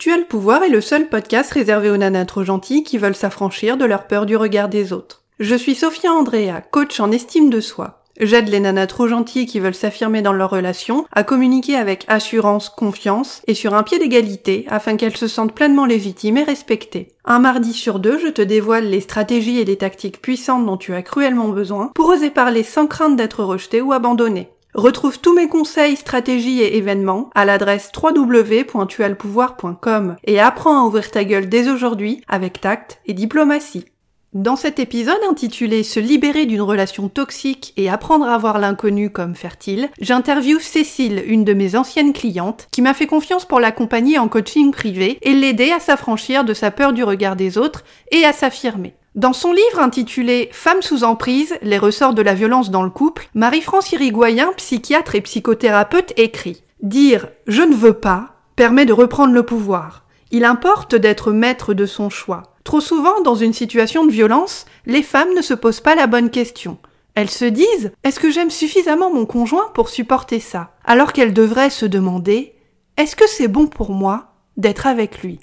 Tu as le pouvoir est le seul podcast réservé aux nanas trop gentilles qui veulent s'affranchir de leur peur du regard des autres. Je suis Sophia Andrea, coach en estime de soi. J'aide les nanas trop gentilles qui veulent s'affirmer dans leur relation à communiquer avec assurance, confiance et sur un pied d'égalité afin qu'elles se sentent pleinement légitimes et respectées. Un mardi sur deux, je te dévoile les stratégies et les tactiques puissantes dont tu as cruellement besoin pour oser parler sans crainte d'être rejeté ou abandonné. Retrouve tous mes conseils, stratégies et événements à l'adresse www.tualpouvoir.com et apprends à ouvrir ta gueule dès aujourd'hui avec tact et diplomatie. Dans cet épisode intitulé Se libérer d'une relation toxique et apprendre à voir l'inconnu comme fertile, j'interviewe Cécile, une de mes anciennes clientes, qui m'a fait confiance pour l'accompagner en coaching privé et l'aider à s'affranchir de sa peur du regard des autres et à s'affirmer. Dans son livre intitulé Femmes sous emprise, les ressorts de la violence dans le couple, Marie-France Irigoyen, psychiatre et psychothérapeute, écrit Dire je ne veux pas permet de reprendre le pouvoir. Il importe d'être maître de son choix. Trop souvent, dans une situation de violence, les femmes ne se posent pas la bonne question. Elles se disent Est-ce que j'aime suffisamment mon conjoint pour supporter ça? Alors qu'elles devraient se demander Est-ce que c'est bon pour moi d'être avec lui?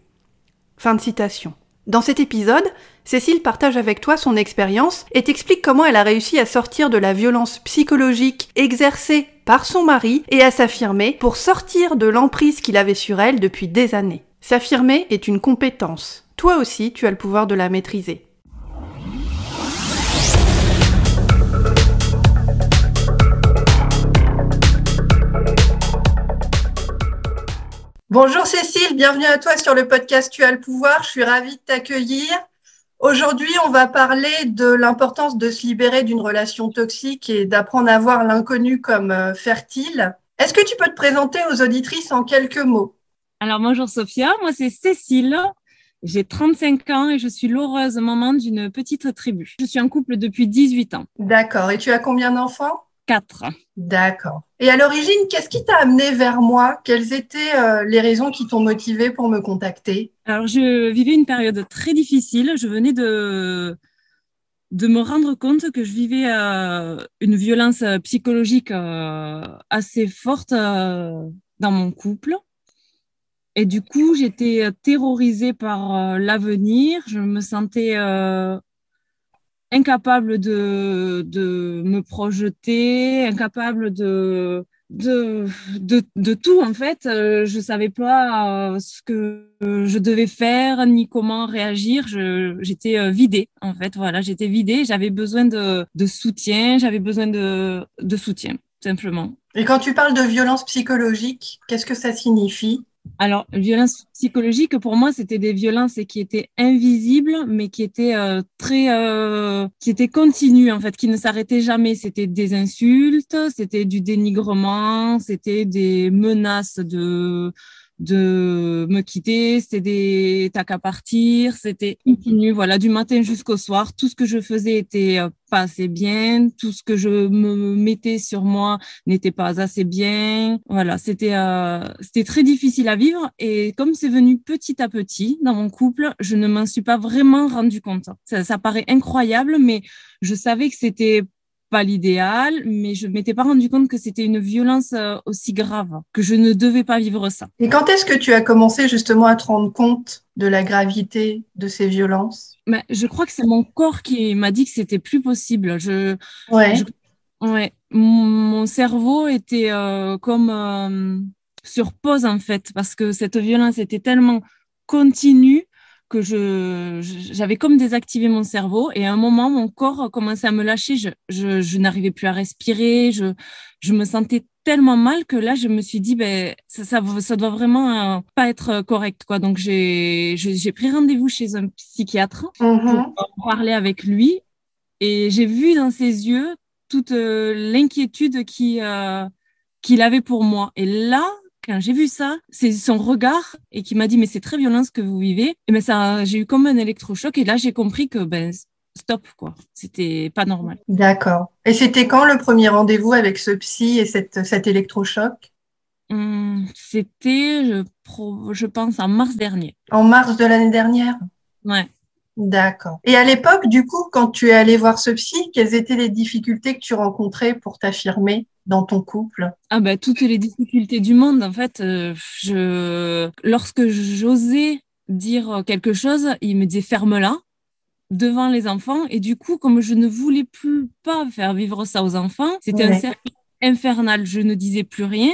Fin de citation. Dans cet épisode, Cécile partage avec toi son expérience et t'explique comment elle a réussi à sortir de la violence psychologique exercée par son mari et à s'affirmer pour sortir de l'emprise qu'il avait sur elle depuis des années. S'affirmer est une compétence. Toi aussi, tu as le pouvoir de la maîtriser. Bonjour Cécile, bienvenue à toi sur le podcast Tu as le pouvoir. Je suis ravie de t'accueillir. Aujourd'hui, on va parler de l'importance de se libérer d'une relation toxique et d'apprendre à voir l'inconnu comme euh, fertile. Est-ce que tu peux te présenter aux auditrices en quelques mots? Alors bonjour Sophia, moi c'est Cécile. J'ai 35 ans et je suis l'heureuse maman d'une petite tribu. Je suis en couple depuis 18 ans. D'accord. Et tu as combien d'enfants? D'accord. Et à l'origine, qu'est-ce qui t'a amené vers moi? Quelles étaient euh, les raisons qui t'ont motivé pour me contacter? Alors, je vivais une période très difficile. Je venais de de me rendre compte que je vivais euh, une violence psychologique euh, assez forte dans mon couple. Et du coup, j'étais terrorisée par l'avenir. Je me sentais incapable de, de me projeter, incapable de, de, de, tout en fait. Euh, je savais pas euh, ce que je devais faire ni comment réagir. J'étais euh, vidée en fait. Voilà, j'étais vidée. J'avais besoin de, de soutien. J'avais besoin de, de soutien simplement. Et quand tu parles de violence psychologique, qu'est-ce que ça signifie? Alors, violence psychologique, pour moi, c'était des violences qui étaient invisibles, mais qui étaient euh, très, euh, qui étaient continues en fait, qui ne s'arrêtaient jamais. C'était des insultes, c'était du dénigrement, c'était des menaces de de me quitter, c'était des tacs à partir, c'était continu, voilà, du matin jusqu'au soir. Tout ce que je faisais était euh, pas assez bien, tout ce que je me mettais sur moi n'était pas assez bien. Voilà, c'était euh, c'était très difficile à vivre et comme c'est venu petit à petit dans mon couple, je ne m'en suis pas vraiment rendu compte. Ça, ça paraît incroyable, mais je savais que c'était pas l'idéal, mais je m'étais pas rendu compte que c'était une violence euh, aussi grave, que je ne devais pas vivre ça. Et quand est-ce que tu as commencé justement à te rendre compte de la gravité de ces violences? Mais Je crois que c'est mon corps qui m'a dit que c'était plus possible. Je, ouais. ouais. Mon cerveau était euh, comme euh, sur pause en fait, parce que cette violence était tellement continue que je j'avais comme désactivé mon cerveau et à un moment mon corps commençait à me lâcher. Je, je, je n'arrivais plus à respirer. Je je me sentais tellement mal que là je me suis dit ben ça ça, ça doit vraiment euh, pas être correct quoi. Donc j'ai j'ai pris rendez-vous chez un psychiatre mm-hmm. pour parler avec lui et j'ai vu dans ses yeux toute euh, l'inquiétude qui euh, qu'il avait pour moi. Et là quand j'ai vu ça, c'est son regard et qui m'a dit mais c'est très violent ce que vous vivez. Et ben ça, j'ai eu comme un électrochoc et là j'ai compris que ben stop quoi, c'était pas normal. D'accord. Et c'était quand le premier rendez-vous avec ce psy et cette, cet électrochoc? Hum, C'était, je, je pense, en mars dernier. En mars de l'année dernière? Ouais. D'accord. Et à l'époque, du coup, quand tu es allé voir ce psy, quelles étaient les difficultés que tu rencontrais pour t'affirmer dans ton couple? Ah bah toutes les difficultés du monde en fait. Euh, je lorsque j'osais dire quelque chose, il me disait ferme-la devant les enfants et du coup comme je ne voulais plus pas faire vivre ça aux enfants, c'était un cercle infernal. Je ne disais plus rien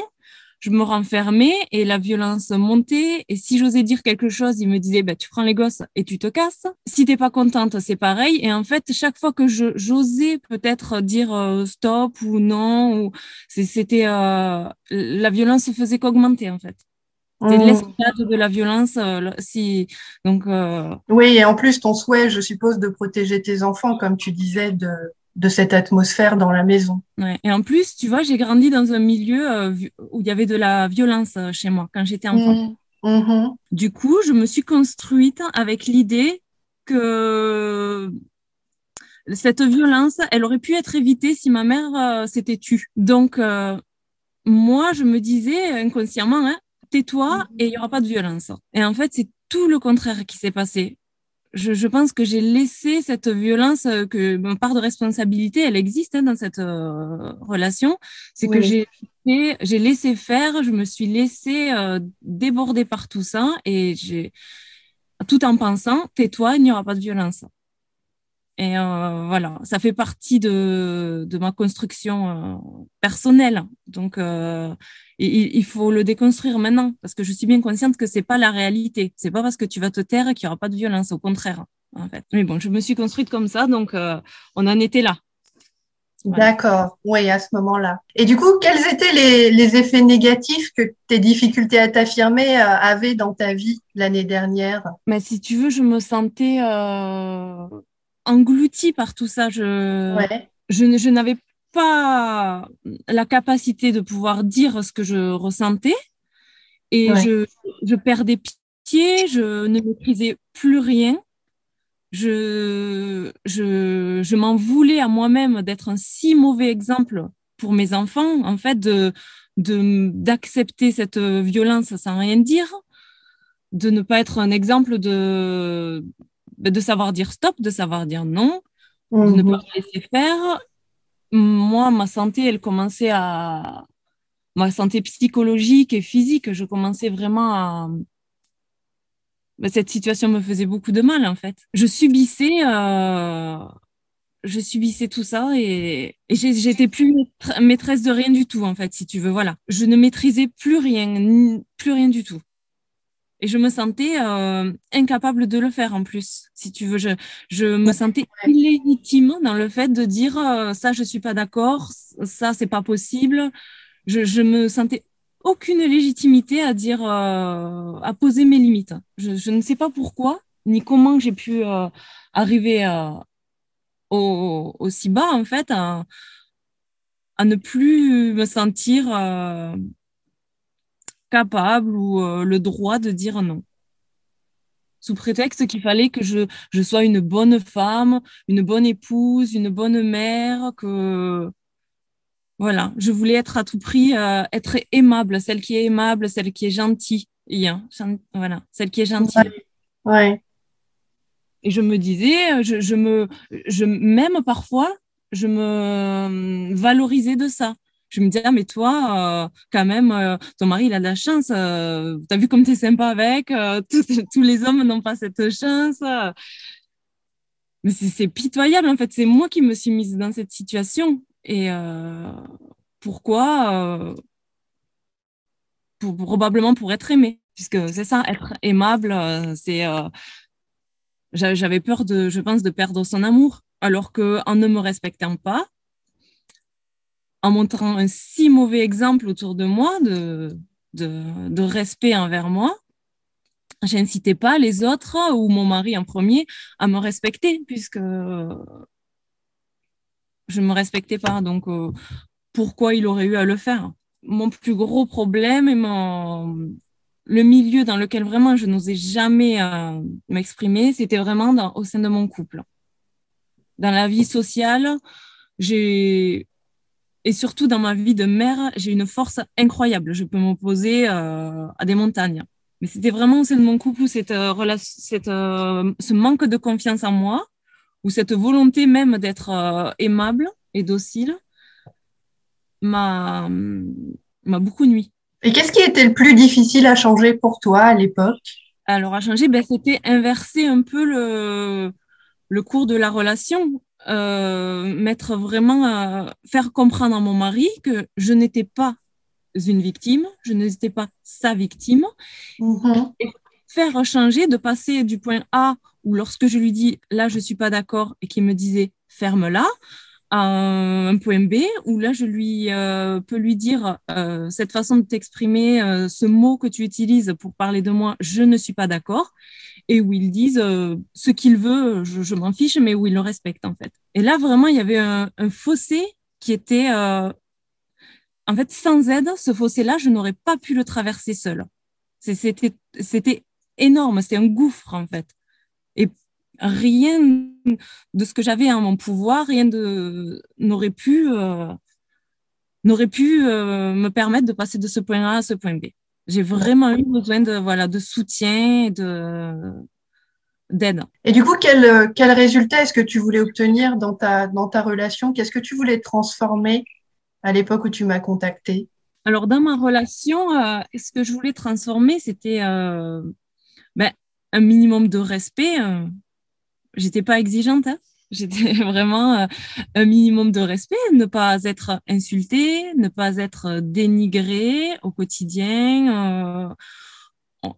je me renfermais et la violence montait. Et si j'osais dire quelque chose, il me disait, bah, tu prends les gosses et tu te casses. Si t'es pas contente, c'est pareil. Et en fait, chaque fois que je, j'osais peut-être dire euh, stop ou non, ou c'était, euh, la violence faisait qu'augmenter, en fait. C'était mmh. l'escalade de la violence. Euh, si, donc, Oui, et en plus, ton souhait, je suppose, de protéger tes enfants, comme tu disais, de, de cette atmosphère dans la maison. Et en plus, tu vois, j'ai grandi dans un milieu euh, où il y avait de la violence euh, chez moi quand j'étais enfant. Mmh. Mmh. Du coup, je me suis construite avec l'idée que cette violence, elle aurait pu être évitée si ma mère euh, s'était tue. Donc, moi, je me disais inconsciemment, hein, tais-toi mmh. et il n'y aura pas de violence. Et en fait, c'est tout le contraire qui s'est passé je, je, pense que j'ai laissé cette violence, euh, que ma part de responsabilité, elle existe hein, dans cette euh, relation. C'est que j'ai j'ai laissé faire, je me suis laissé euh, déborder par tout ça et j'ai tout en pensant, tais-toi, il n'y aura pas de violence. Et euh, voilà, ça fait partie de, de ma construction euh, personnelle. Donc, euh, il, il, faut le déconstruire maintenant parce que je suis bien consciente que c'est pas la réalité. C'est pas parce que tu vas te taire qu'il y aura pas de violence. Au contraire, en fait. Mais bon, je me suis construite comme ça, donc euh, on en était là. D'accord, oui, à ce moment-là. Et du coup, quels étaient les, les, effets négatifs que tes difficultés à t'affirmer euh, avaient dans ta vie l'année dernière? Mais si tu veux, je me sentais euh, engloutie par tout ça. Je, je, je n'avais pas la capacité de pouvoir dire ce que je ressentais et je, je perdais pied, je ne maîtrisais plus rien. Je, je, je m'en voulais à moi-même d'être un si mauvais exemple pour mes enfants, en fait, de, de, d'accepter cette violence sans rien dire, de ne pas être un exemple de, de savoir dire stop, de savoir dire non, de ne mhm. pas laisser faire. Moi, ma santé, elle commençait à. Ma santé psychologique et physique, je commençais vraiment à. Cette situation me faisait beaucoup de mal, en fait. Je subissais. Euh... Je subissais tout ça et, et j'étais plus maîtresse de rien du tout, en fait, si tu veux. Voilà. Je ne maîtrisais plus rien, plus rien du tout. Et je me sentais euh, incapable de le faire en plus, si tu veux. Je, je me sentais illégitime dans le fait de dire euh, ça, je suis pas d'accord, ça, c'est pas possible. Je, je me sentais aucune légitimité à dire, euh, à poser mes limites. Je, je, ne sais pas pourquoi, ni comment j'ai pu euh, arriver au, aussi bas, en fait, à, à ne plus me sentir capable ou euh, le droit de dire non. Sous prétexte qu'il fallait que je, je sois une bonne femme, une bonne épouse, une bonne mère, que voilà, je voulais être à tout prix, euh, être aimable, celle qui est aimable, celle qui est gentille, hein, voilà, celle qui est gentille. Ouais. Et je me disais, je, je me, je, même parfois, je me valorisais de ça je me disais, ah, mais toi, euh, quand même, euh, ton mari, il a de la chance. Euh, tu as vu comme tu es sympa avec. tous les hommes n'ont pas cette chance. Mais c'est pitoyable, en fait. C'est moi qui me suis mise dans cette situation. Et pourquoi pour, Probablement pour être aimée. Puisque c'est ça, être aimable, c'est. J'avais peur, de, je pense, de perdre son amour. Alors qu'en ne me respectant pas, en montrant un si mauvais exemple autour de moi de, de, respect envers moi, j'incitais pas les autres ou mon mari en premier à me respecter puisque je me respectais pas. Donc, euh, pourquoi il aurait eu à le faire? Mon plus gros problème et mon, le milieu dans lequel vraiment je n'osais jamais euh, m'exprimer, c'était vraiment au sein de mon couple. Dans la vie sociale, j'ai et surtout, dans ma vie de mère, j'ai une force incroyable. Je peux m'opposer euh, à des montagnes. Mais c'était vraiment au sein de mon couple cette, euh, cette, euh, ce manque de confiance en moi, ou cette volonté même d'être euh, aimable et docile, m'a beaucoup nuit. Et qu'est-ce qui était le plus difficile à changer pour toi à l'époque? Alors, à changer, ben, c'était inverser un peu le, le cours de la relation. Mettre vraiment, faire comprendre à mon mari que je n'étais pas une victime, je n'étais pas sa victime. Mm-hmm. Et faire changer, de passer du point A où lorsque je lui dis là je suis pas d'accord et qu'il me disait ferme-la, à un point B où là je lui euh, peux lui dire euh, cette façon de t'exprimer, euh, ce mot que tu utilises pour parler de moi, je ne suis pas d'accord et où ils disent ce qu'il veut, je, m'en fiche, mais où ils le respectent en fait. Et là vraiment il y avait un, un fossé qui était en fait, sans aide, ce fossé-là, je n'aurais pas pu le traverser seul. C'était, énorme, c'était un gouffre, en fait. Et rien de ce que j'avais en mon pouvoir, rien n'aurait pu, euh, pu euh, me permettre de passer de ce point A à ce point B. J'ai vraiment eu besoin de, voilà, de soutien, de, d'aide. Et du coup, quel, quel résultat est-ce que tu voulais obtenir dans ta, dans ta relation? Qu'est-ce que tu voulais transformer à l'époque où tu m'as contacté Alors, dans ma relation, euh, ce que je voulais transformer, c'était euh, ben, un minimum de respect. Euh. J'étais pas exigeante. Hein. J'étais vraiment un minimum de respect, ne pas être insultée, ne pas être dénigrée au quotidien.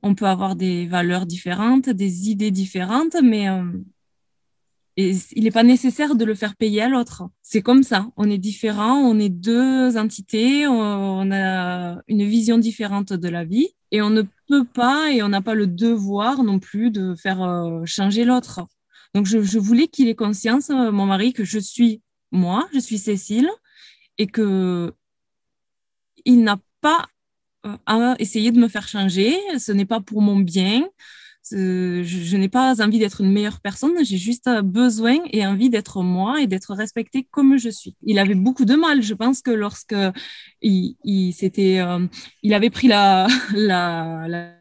on peut avoir des valeurs différentes, des idées différentes, mais il n'est pas nécessaire de le faire payer à l'autre. C'est comme ça. On est différents, on est deux entités, on a une vision différente de la vie et on ne peut pas et on n'a pas le devoir non plus de faire euh, changer l'autre. Donc je, voulais qu'il ait conscience, euh, mon mari, que je suis moi, je suis Cécile et que il n'a pas euh, à essayer de me faire changer. Ce n'est pas pour mon bien je, n'ai pas envie d'être une meilleure personne, j'ai juste besoin et envie d'être moi et d'être respectée comme je suis. Il avait beaucoup de mal, je pense que lorsque il, il euh, il avait pris la,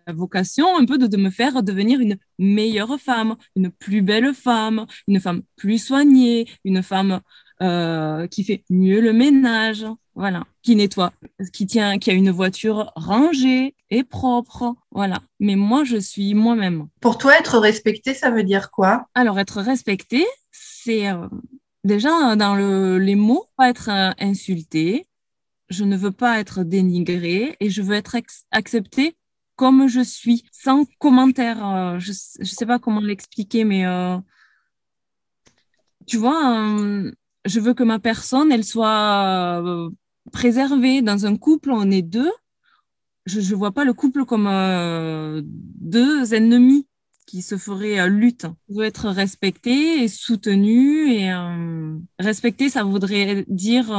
vocation un peu de, me faire devenir une meilleure femme, une plus belle femme, une femme plus soignée, une femme euh, qui fait mieux le ménage, voilà, qui nettoie, qui tient, qui a une voiture rangée et propre, voilà. Mais moi, je suis moi-même. Pour toi, être respecté, ça veut dire quoi? Alors, être respecté, c'est euh, déjà dans le, les mots, pas être euh, insulté. Je ne veux pas être dénigré et je veux être accepté comme je suis, sans commentaire. je ne sais pas comment l'expliquer, mais tu vois, je veux que ma personne, elle soit euh, préservée. Dans un couple, on est deux. Je ne vois pas le couple comme euh, deux ennemis qui se feraient euh, lutte. Je veux être respecté et soutenu. Et respecter, ça voudrait dire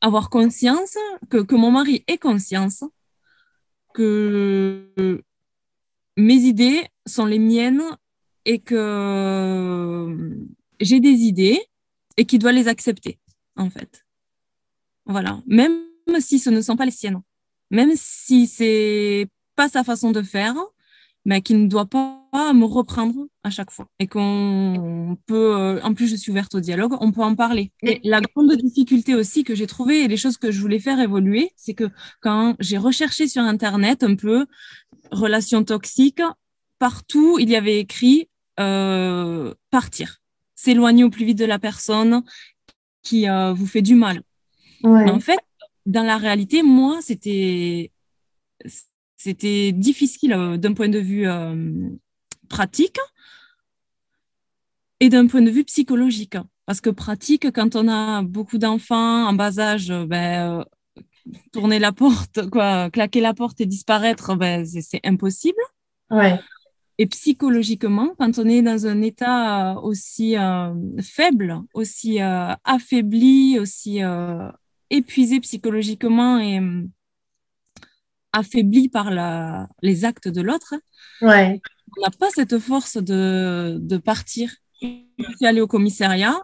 avoir conscience, que, que mon mari ait conscience que mes idées sont les miennes et que j'ai des idées et qui doit les accepter, en fait. Voilà. Même si ce ne sont pas les siennes. Même si c'est pas sa façon de faire, mais qu'il ne doit pas me reprendre à chaque fois. Et qu'on peut, euh, en plus je suis ouverte au dialogue, on peut en parler. Et la grande difficulté aussi que j'ai trouvée et les choses que je voulais faire évoluer, c'est que quand j'ai recherché sur Internet un peu relations toxiques, partout il y avait écrit euh, partir s'éloigner au plus vite de la personne qui euh, vous fait du mal. En fait, dans la réalité, moi, c'était c'était difficile euh, d'un point de vue euh, pratique et d'un point de vue psychologique. Parce que pratique, quand on a beaucoup d'enfants en bas âge, ben, tourner la porte, quoi, claquer la porte et disparaître, ben, c'est impossible. Ouais. Et psychologiquement, quand on est dans un état euh, aussi euh, faible, aussi euh, affaibli, aussi épuisé psychologiquement et affaibli par la, les actes de l'autre, ouais. on n'a pas cette force de, de partir. Je suis allée au commissariat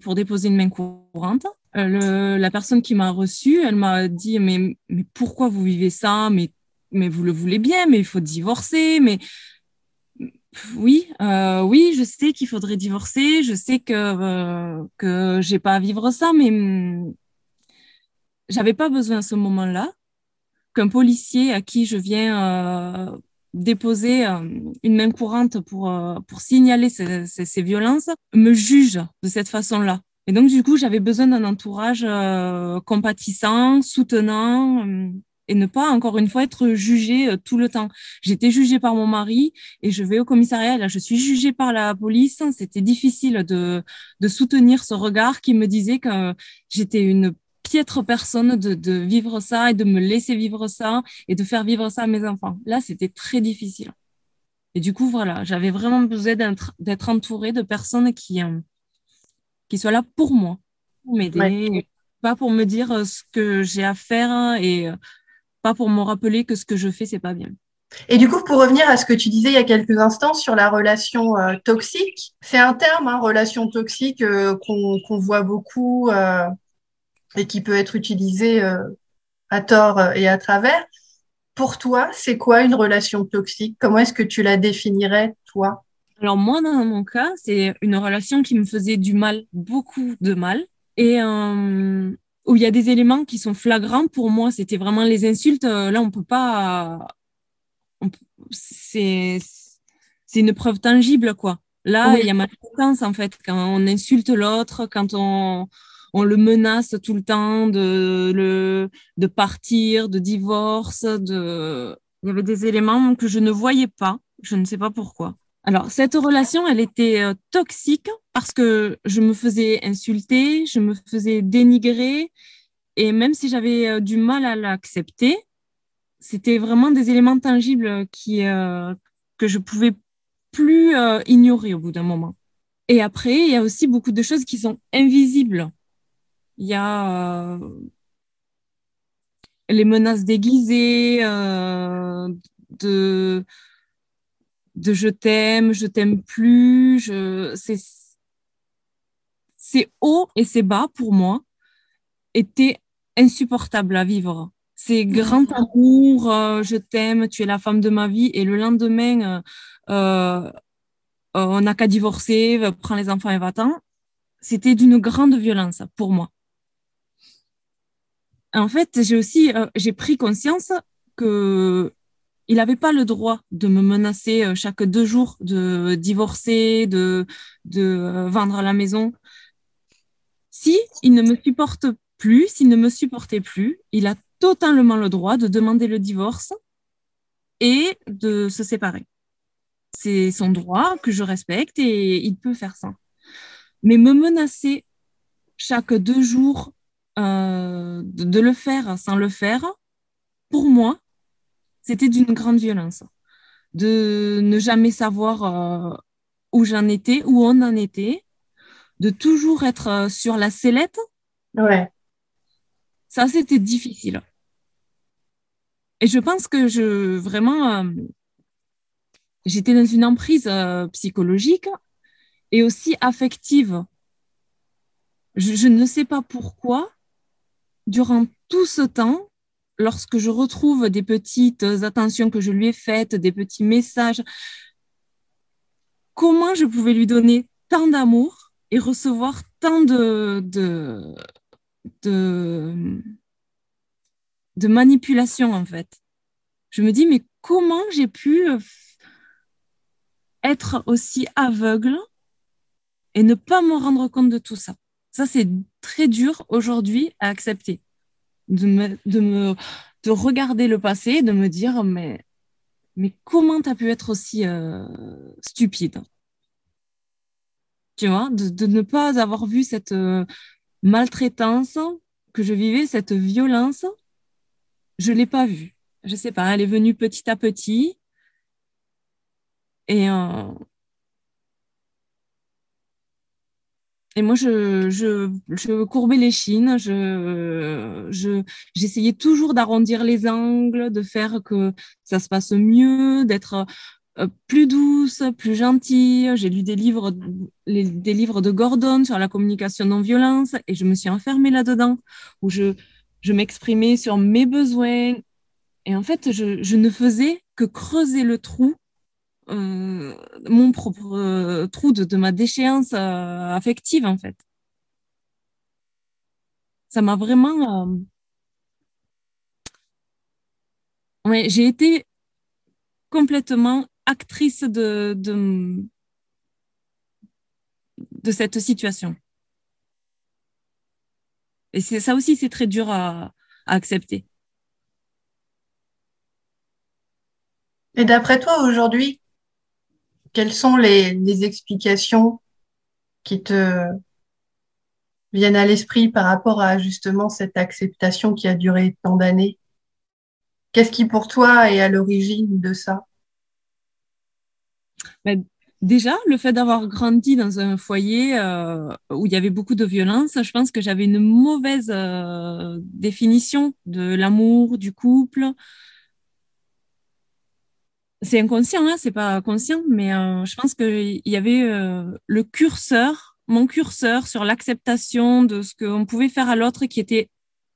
pour déposer une main courante. Le, la personne qui m'a reçue, elle m'a dit mais, mais pourquoi vous vivez ça? Mais mais vous le voulez bien, mais il faut divorcer, mais oui, euh, oui, je sais qu'il faudrait divorcer, je sais que euh, que j'ai pas à vivre ça, mais hum, j'avais pas besoin à ce moment-là qu'un policier à qui je viens euh, déposer euh, une main courante pour pour signaler ces, ces, ces, violences me juge de cette façon-là. Et donc du coup, j'avais besoin d'un entourage compatissant, soutenant. Et ne pas, encore une fois, être jugée euh, tout le temps. J'étais jugée par mon mari et je vais au commissariat. Là, je suis jugée par la police. C'était difficile de, de soutenir ce regard qui me disait que j'étais une piètre personne de, de vivre ça et de me laisser vivre ça et de faire vivre ça à mes enfants. Là, c'était très difficile. Et du coup, voilà, j'avais vraiment besoin d'être entourée de personnes qui, euh, qui soient là pour moi, pour m'aider, pas pour me dire euh, ce que j'ai à faire et pas pour me rappeler que ce que je fais, c'est pas bien. Et du coup, pour revenir à ce que tu disais il y a quelques instants sur la relation euh, toxique, c'est un terme, hein, relation toxique, euh, qu'on voit beaucoup euh, et qui peut être utilisé euh, à tort et à travers. Pour toi, c'est quoi une relation toxique? Comment est-ce que tu la définirais, toi? Alors moi, dans mon cas, c'est une relation qui me faisait du mal, beaucoup de mal. Et où il y a des éléments qui sont flagrants pour moi. C'était vraiment les insultes. Euh, là, on peut pas. C'est c'est une preuve tangible, quoi. Là, il y a ma maltraitance, en fait, quand on insulte l'autre, quand on, on le menace tout le temps de, le, de partir, de divorce, de... il y avait des éléments que je ne voyais pas. Je ne sais pas pourquoi. Alors, cette relation, elle était euh, toxique parce que je me faisais insulter, je me faisais dénigrer, et même si j'avais euh, du mal à l'accepter, c'était vraiment des éléments tangibles qui, euh, que je pouvais plus ignorer au bout d'un moment. Et après, il y a aussi beaucoup de choses qui sont invisibles. Il y a les menaces déguisées, de de je t'aime, je t'aime plus, je c'est c'est haut et c'est bas pour moi étaient insupportables à vivre. C'est grand amour, euh, je t'aime, tu es la femme de ma vie et le lendemain euh, euh, on n'a qu'à divorcer, prends les enfants et va-t'en. C'était d'une grande violence pour moi. En fait, j'ai aussi j'ai pris conscience que il n'avait pas le droit de me menacer chaque deux jours de divorcer, de, de vendre la maison. Si il ne me supporte plus, s'il ne me supportait plus, il a totalement le droit de demander le divorce et de se séparer. C'est son droit que je respecte et il peut faire ça. Mais me menacer chaque deux jours euh, de le faire sans le faire, pour moi, c'était d'une grande violence. De ne jamais savoir euh, où j'en étais, où on en était, de toujours être euh, sur la sellette? Ouais. Ça, c'était difficile. Et je pense que je vraiment, euh, j'étais dans une emprise psychologique et aussi affective. Je, je, ne sais pas pourquoi, durant tout ce temps, lorsque je retrouve des petites attentions que je lui ai faites, des petits messages, comment je pouvais lui donner tant d'amour et recevoir tant de, de, de, de manipulation, en fait. Je me dis, mais comment j'ai pu être aussi aveugle et ne pas me rendre compte de tout ça? Ça, c'est très dur aujourd'hui à accepter de me, de me de regarder le passé, de me dire mais mais comment tu as pu être aussi euh, stupide? Vois, de, ne pas avoir vu cette euh, maltraitance que je vivais, cette violence, je l'ai pas vue. Je sais pas, elle est venue petit à petit. Et, euh, Et moi, je, je, je courbais les chines, je, je, j'essayais toujours d'arrondir les angles, de faire que ça se passe mieux, d'être plus douce, plus gentille. J'ai lu des livres, des livres de Gordon sur la communication non violence et je me suis enfermée là-dedans où je, je m'exprimais sur mes besoins Et en fait, je, ne faisais que creuser le trou, euh, mon propre euh, trou de, ma déchéance euh, affective, en fait. Ça m'a vraiment... Ouais, j'ai été complètement actrice de, de, cette situation. Et ça aussi, c'est très dur à accepter. Et d'après toi, aujourd'hui, quelles sont les, explications qui te viennent à l'esprit par rapport à justement cette acceptation qui a duré tant d'années? Qu'est-ce qui pour toi est à l'origine de ça? Ben, Déjà, le fait d'avoir grandi dans un foyer euh, où il y avait beaucoup de violence, je pense que j'avais une mauvaise euh, définition de l'amour, du couple, c'est inconscient, hein, c'est pas conscient, mais euh, je pense qu'il y avait euh, le curseur, mon curseur sur l'acceptation de ce qu'on pouvait faire à l'autre qui était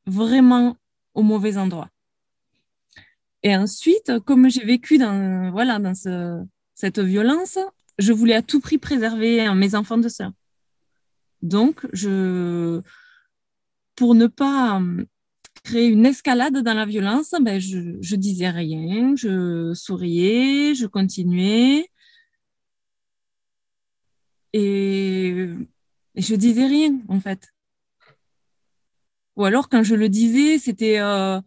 vraiment au mauvais endroit. Et ensuite, comme j'ai vécu dans, voilà, dans cette violence, je voulais à tout prix préserver mes enfants de ça. Donc, je, pour ne pas créer une escalade dans la violence, ben je, je disais rien, je souriais, je continuais. Et, je disais rien, en fait. Ou alors, quand je le disais, c'était euh,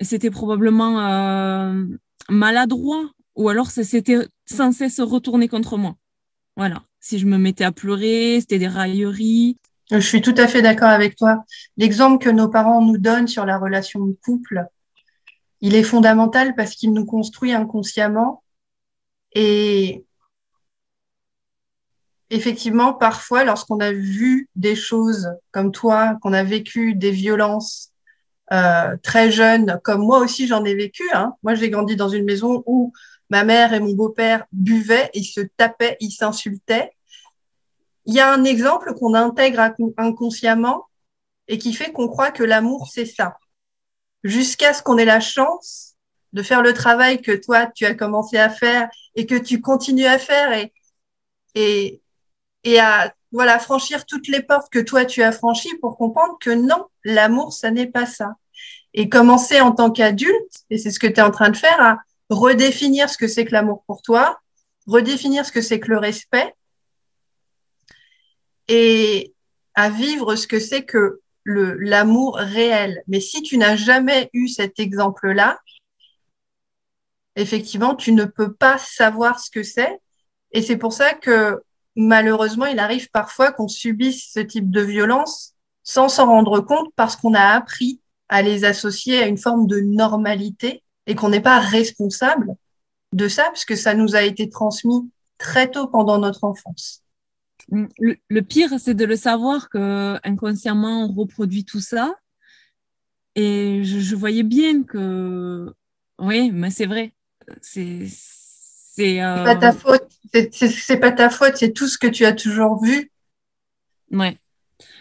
c'était probablement euh, maladroit. Ou alors, c'était censé se retourner contre moi. Voilà. Si je me mettais à pleurer, c'était des railleries. Je suis tout à fait d'accord avec toi. L'exemple que nos parents nous donnent sur la relation de couple, il est fondamental parce qu'il nous construit inconsciemment. Et effectivement, parfois, lorsqu'on a vu des choses comme toi, qu'on a vécu des violences euh, très jeunes, comme moi aussi j'en ai vécu. Hein. Moi, j'ai grandi dans une maison où ma mère et mon beau-père buvaient, ils se tapaient, ils s'insultaient il y a un exemple qu'on intègre inconsciemment et qui fait qu'on croit que l'amour, c'est ça. Jusqu'à ce qu'on ait la chance de faire le travail que toi, tu as commencé à faire et que tu continues à faire et, et, et à voilà, franchir toutes les portes que toi, tu as franchies pour comprendre que non, l'amour, ça n'est pas ça. Et commencer en tant qu'adulte, et c'est ce que tu es en train de faire, à redéfinir ce que c'est que l'amour pour toi, redéfinir ce que c'est que le respect, et à vivre ce que c'est que l'amour réel. Mais si tu n'as jamais eu cet exemple-là, effectivement, tu ne peux pas savoir ce que c'est. Et c'est pour ça que malheureusement, il arrive parfois qu'on subisse ce type de violence sans s'en rendre compte parce qu'on a appris à les associer à une forme de normalité et qu'on n'est pas responsable de ça puisque ça nous a été transmis très tôt pendant notre enfance. Le, pire, c'est de le savoir que inconsciemment on reproduit tout ça. Et je, voyais bien que, oui, mais c'est vrai. C'est c'est euh... pas ta faute. C'est pas ta faute. C'est tout ce que tu as toujours vu. Ouais.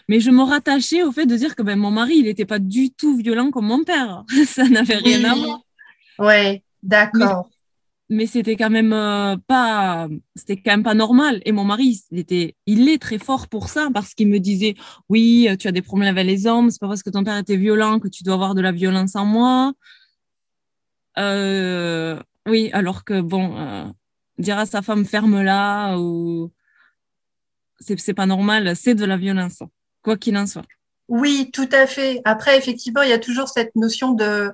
Mais je me rattachais au fait de dire que ben, mon mari, il n'était pas du tout violent comme mon père. ça n'avait rien à voir. Ouais, d'accord. mais c'était quand même euh, pas c'était quand même pas normal. Et mon mari il était il est très fort pour ça parce qu'il me disait oui tu as des problèmes avec les hommes c'est pas parce que ton père était violent que tu dois avoir de la violence en moi euh, oui alors que bon euh, dire à sa femme ferme là ou c'est c'est pas normal c'est de la violence quoi qu'il en soit. Oui tout à fait. Après effectivement il y a toujours cette notion de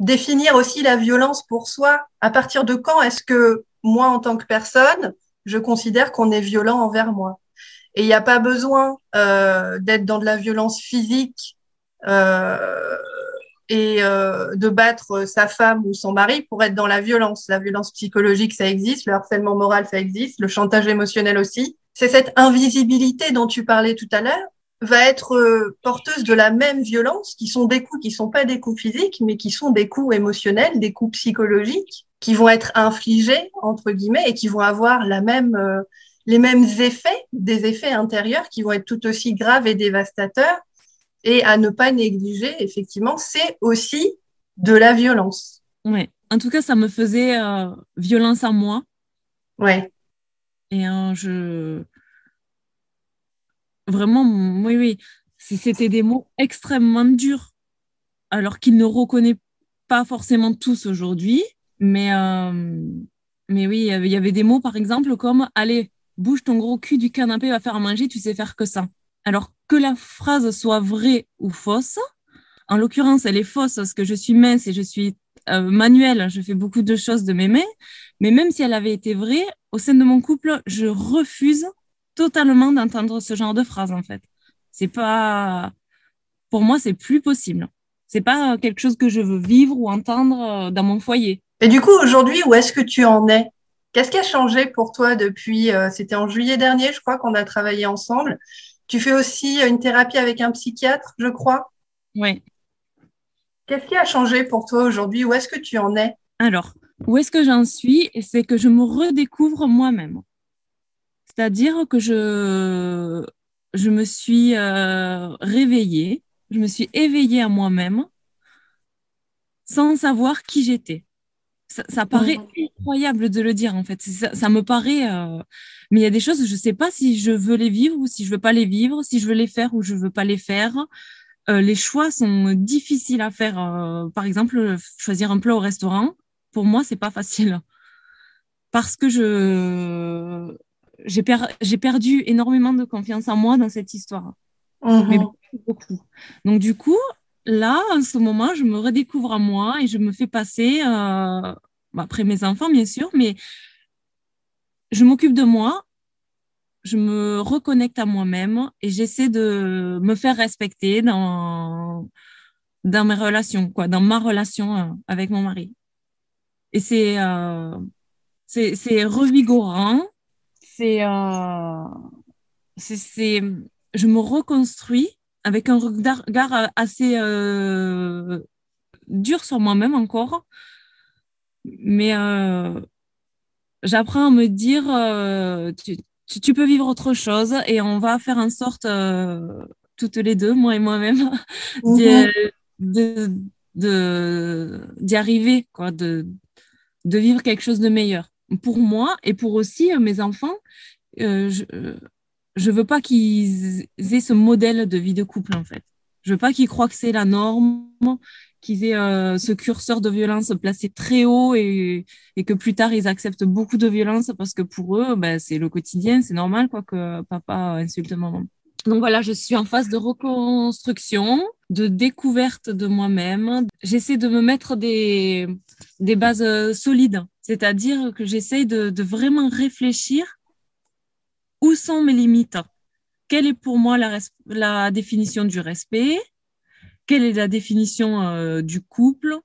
définir aussi la violence pour soi. À partir de quand est-ce que moi, en tant que personne, je considère qu'on est violent envers moi? Et il n'y a pas besoin euh, d'être dans de la violence physique euh, et euh, de battre sa femme ou son mari pour être dans la violence. La violence psychologique, ça existe, le harcèlement moral, ça existe, le chantage émotionnel aussi. C'est cette invisibilité dont tu parlais tout à l'heure va être euh, porteuse de la même violence, qui sont des coups qui sont pas des coups physiques, mais qui sont des coups émotionnels, des coups psychologiques, qui vont être infligés entre guillemets et qui vont avoir la même euh, les mêmes effets, des effets intérieurs qui vont être tout aussi graves et dévastateurs. Et à ne pas négliger, effectivement, c'est aussi de la violence. Ouais. En tout cas, ça me faisait violence à moi. Ouais. Et je. Vraiment, oui, oui. C'était des mots extrêmement durs, alors qu'ils ne reconnaissent pas forcément tous aujourd'hui. Mais, mais oui, il y avait des mots, par exemple, comme Allez, bouge ton gros cul du canapé, va faire à manger, tu sais faire que ça. Alors que la phrase soit vraie ou fausse, en l'occurrence, elle est fausse parce que je suis mince et je suis euh, manuelle, je fais beaucoup de choses de mes mains. Mais même si elle avait été vraie, au sein de mon couple, je refuse totalement d'entendre ce genre de phrase en fait. C'est pas, pour moi, c'est plus possible. C'est pas quelque chose que je veux vivre ou entendre euh, dans mon foyer. Et du coup, aujourd'hui, où est-ce que tu en es? Qu'est-ce qui a changé pour toi depuis, euh, c'était en juillet dernier, je crois qu'on a travaillé ensemble. Tu fais aussi une thérapie avec un psychiatre, je crois. Oui. Qu'est-ce qui a changé pour toi aujourd'hui? Où est-ce que tu en es? Alors, où est-ce que j'en suis? C'est que je me redécouvre moi-même. C'est-à-dire que je, je me suis euh, réveillée, je me suis éveillée à moi-même sans savoir qui j'étais. Ça, paraît incroyable de le dire, en fait. Ça, me paraît. Euh, mais il y a des choses, je ne sais pas si je veux les vivre ou si je ne veux pas les vivre, si je veux les faire ou je ne veux pas les faire. Euh, les choix sont difficiles à faire. Euh, par exemple, choisir un plat au restaurant, pour moi, c'est pas facile. Parce que je j'ai perdu énormément de confiance en moi dans cette histoire. Mais mhm. beaucoup. Donc, du coup, là, en ce moment, je me redécouvre à moi et je me fais passer, euh, après mes enfants, bien sûr, mais je m'occupe de moi, je me reconnecte à moi-même et j'essaie de me faire respecter dans, dans mes relations, quoi, dans ma relation euh, avec mon mari. Et c'est euh, c'est revigorant, c'est euh, c'est je me reconstruis avec un regard assez euh, dur sur moi-même encore. Mais euh, j'apprends à me dire, tu, peux vivre autre chose et on va faire en sorte, toutes les deux, moi et moi-même, mhm. d'y arriver, quoi, de, de vivre quelque chose de meilleur pour moi et pour aussi mes enfants. Je, je veux pas qu'ils aient ce modèle de vie de couple en fait. Je veux pas qu'ils croient que c'est la norme, qu'ils aient euh, ce curseur de violence placé très haut et, et, que plus tard ils acceptent beaucoup de violence parce que pour eux, ben, c'est le quotidien, c'est normal quoi que papa insulte maman. Donc voilà, je suis en phase de reconstruction, de découverte de moi-même. J'essaie de me mettre des, des bases solides, c'est-à-dire que j'essaie de, de vraiment réfléchir où sont mes limites. Quelle est pour moi la, définition du respect? Quelle est la définition euh, du couple?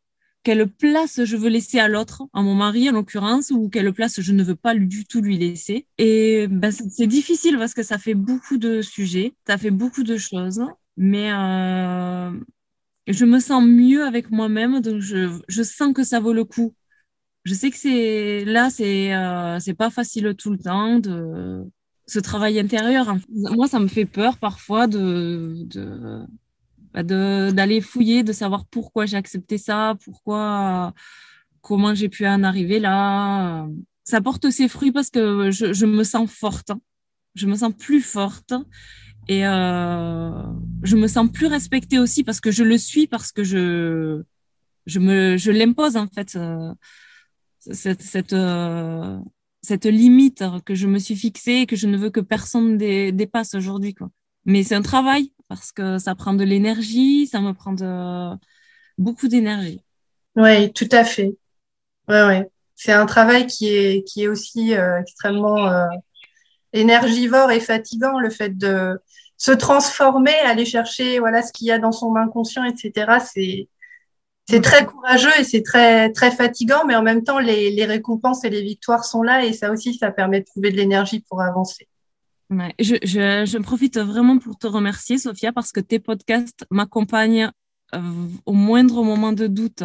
Quelle place je veux laisser à l'autre, à mon mari en l'occurrence, ou quelle place je ne veux pas du tout lui laisser? Et ben, c'est difficile parce que ça fait beaucoup de sujets, ça fait beaucoup de choses, mais euh, je me sens mieux avec moi-même, donc je, je sens que ça vaut le coup je sais que c'est là c'est euh, pas facile tout le temps de ce travail intérieur. Moi, ça me fait peur parfois de, bah, de, d'aller fouiller, de savoir pourquoi j'ai accepté ça, pourquoi, comment j'ai pu en arriver là. Ça porte ses fruits parce que je, je me sens forte. Je me sens plus forte et euh, je me sens plus respectée aussi parce que je le suis, parce que je, je me, je l'impose en fait. Euh, cette, cette, euh, cette limite que je me suis fixée et que je ne veux que personne dépasse aujourd'hui. Quoi. Mais c'est un travail parce que ça prend de l'énergie, ça me prend beaucoup d'énergie. Oui, tout à fait. Ouais, ouais. C'est un travail qui est, qui est aussi extrêmement énergivore et fatigant, le fait de se transformer, aller chercher voilà ce qu'il y a dans son inconscient, etc. C'est c'est très courageux et c'est très très fatigant, mais en même temps, les, récompenses et les victoires sont là et ça aussi, ça permet de trouver de l'énergie pour avancer. Je, je, profite vraiment pour te remercier, Sophia, parce que tes podcasts m'accompagnent au moindre moment de doute.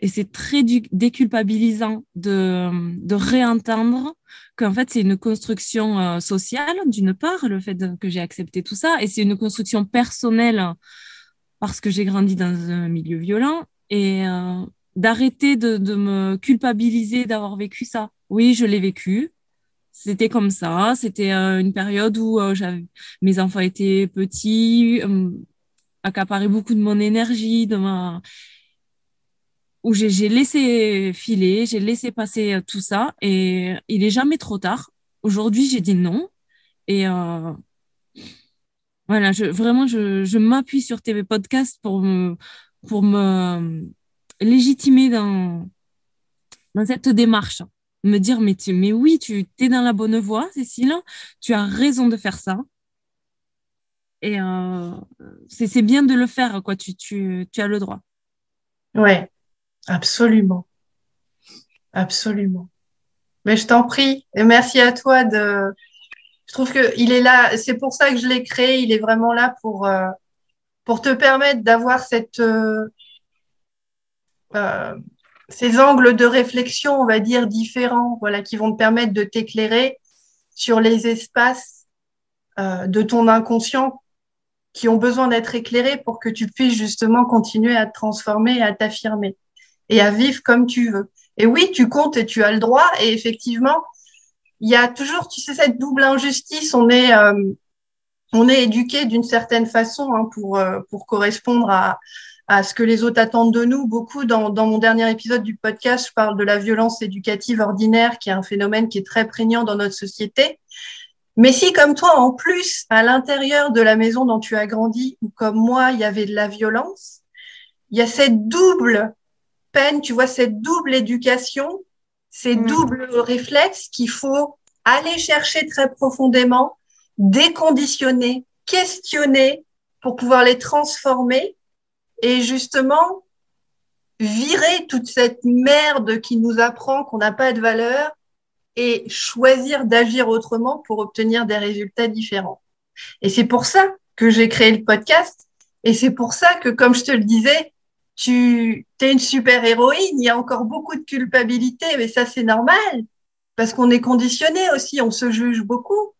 Et c'est très déculpabilisant de, de réentendre qu'en fait, c'est une construction euh, sociale, d'une part, le fait que j'ai accepté tout ça, et c'est une construction personnelle parce que j'ai grandi dans un milieu violent et d'arrêter de, de, me culpabiliser d'avoir vécu ça. Oui, je l'ai vécu. C'était comme ça. C'était une période où mes enfants étaient petits, accaparaient beaucoup de mon énergie, de ma où j'ai laissé filer, j'ai laissé passer euh, tout ça et il est jamais trop tard. Aujourd'hui, j'ai dit non et euh, voilà, je, vraiment, je, m'appuie sur tes podcasts pour me, pour me légitimer dans, dans cette démarche. Me dire, mais, tu, mais oui, tu es dans la bonne voie, Cécile, tu as raison de faire ça. Et euh, c'est bien de le faire, quoi. Tu, tu, tu as le droit. Ouais, Absolument. Absolument. Mais je t'en prie. Et merci à toi de. Je trouve qu'il est là. C'est pour ça que je l'ai créé. Il est vraiment là pour, euh, pour te permettre d'avoir cette. Euh, ces angles de réflexion, on va dire, différents, voilà, qui vont te permettre de t'éclairer sur les espaces de ton inconscient qui ont besoin d'être éclairés pour que tu puisses justement continuer à te transformer et à t'affirmer et à vivre comme tu veux. Et oui, tu comptes et tu as le droit. Et effectivement, il y a toujours, tu sais, cette double injustice. On est, euh, on est éduqué d'une certaine façon hein, pour, euh, pour correspondre à, à ce que les autres attendent de nous. Beaucoup dans, dans mon dernier épisode du podcast, je parle de la violence éducative ordinaire, qui est un phénomène qui est très prégnant dans notre société. Mais si, comme toi, en plus, à l'intérieur de la maison dont tu as grandi, ou comme moi, il y avait de la violence, il y a cette double peine, tu vois, cette double éducation, ces mm. doubles réflexes qu'il faut aller chercher très profondément, déconditionner, questionner pour pouvoir les transformer et justement virer toute cette merde qui nous apprend qu'on n'a pas de valeur et choisir d'agir autrement pour obtenir des résultats différents. Et c'est pour ça que j'ai créé le podcast et c'est pour ça que, comme je te le disais, tu es une super héroïne, il y a encore beaucoup de culpabilité, mais ça c'est normal, parce qu'on est conditionné aussi, on se juge beaucoup.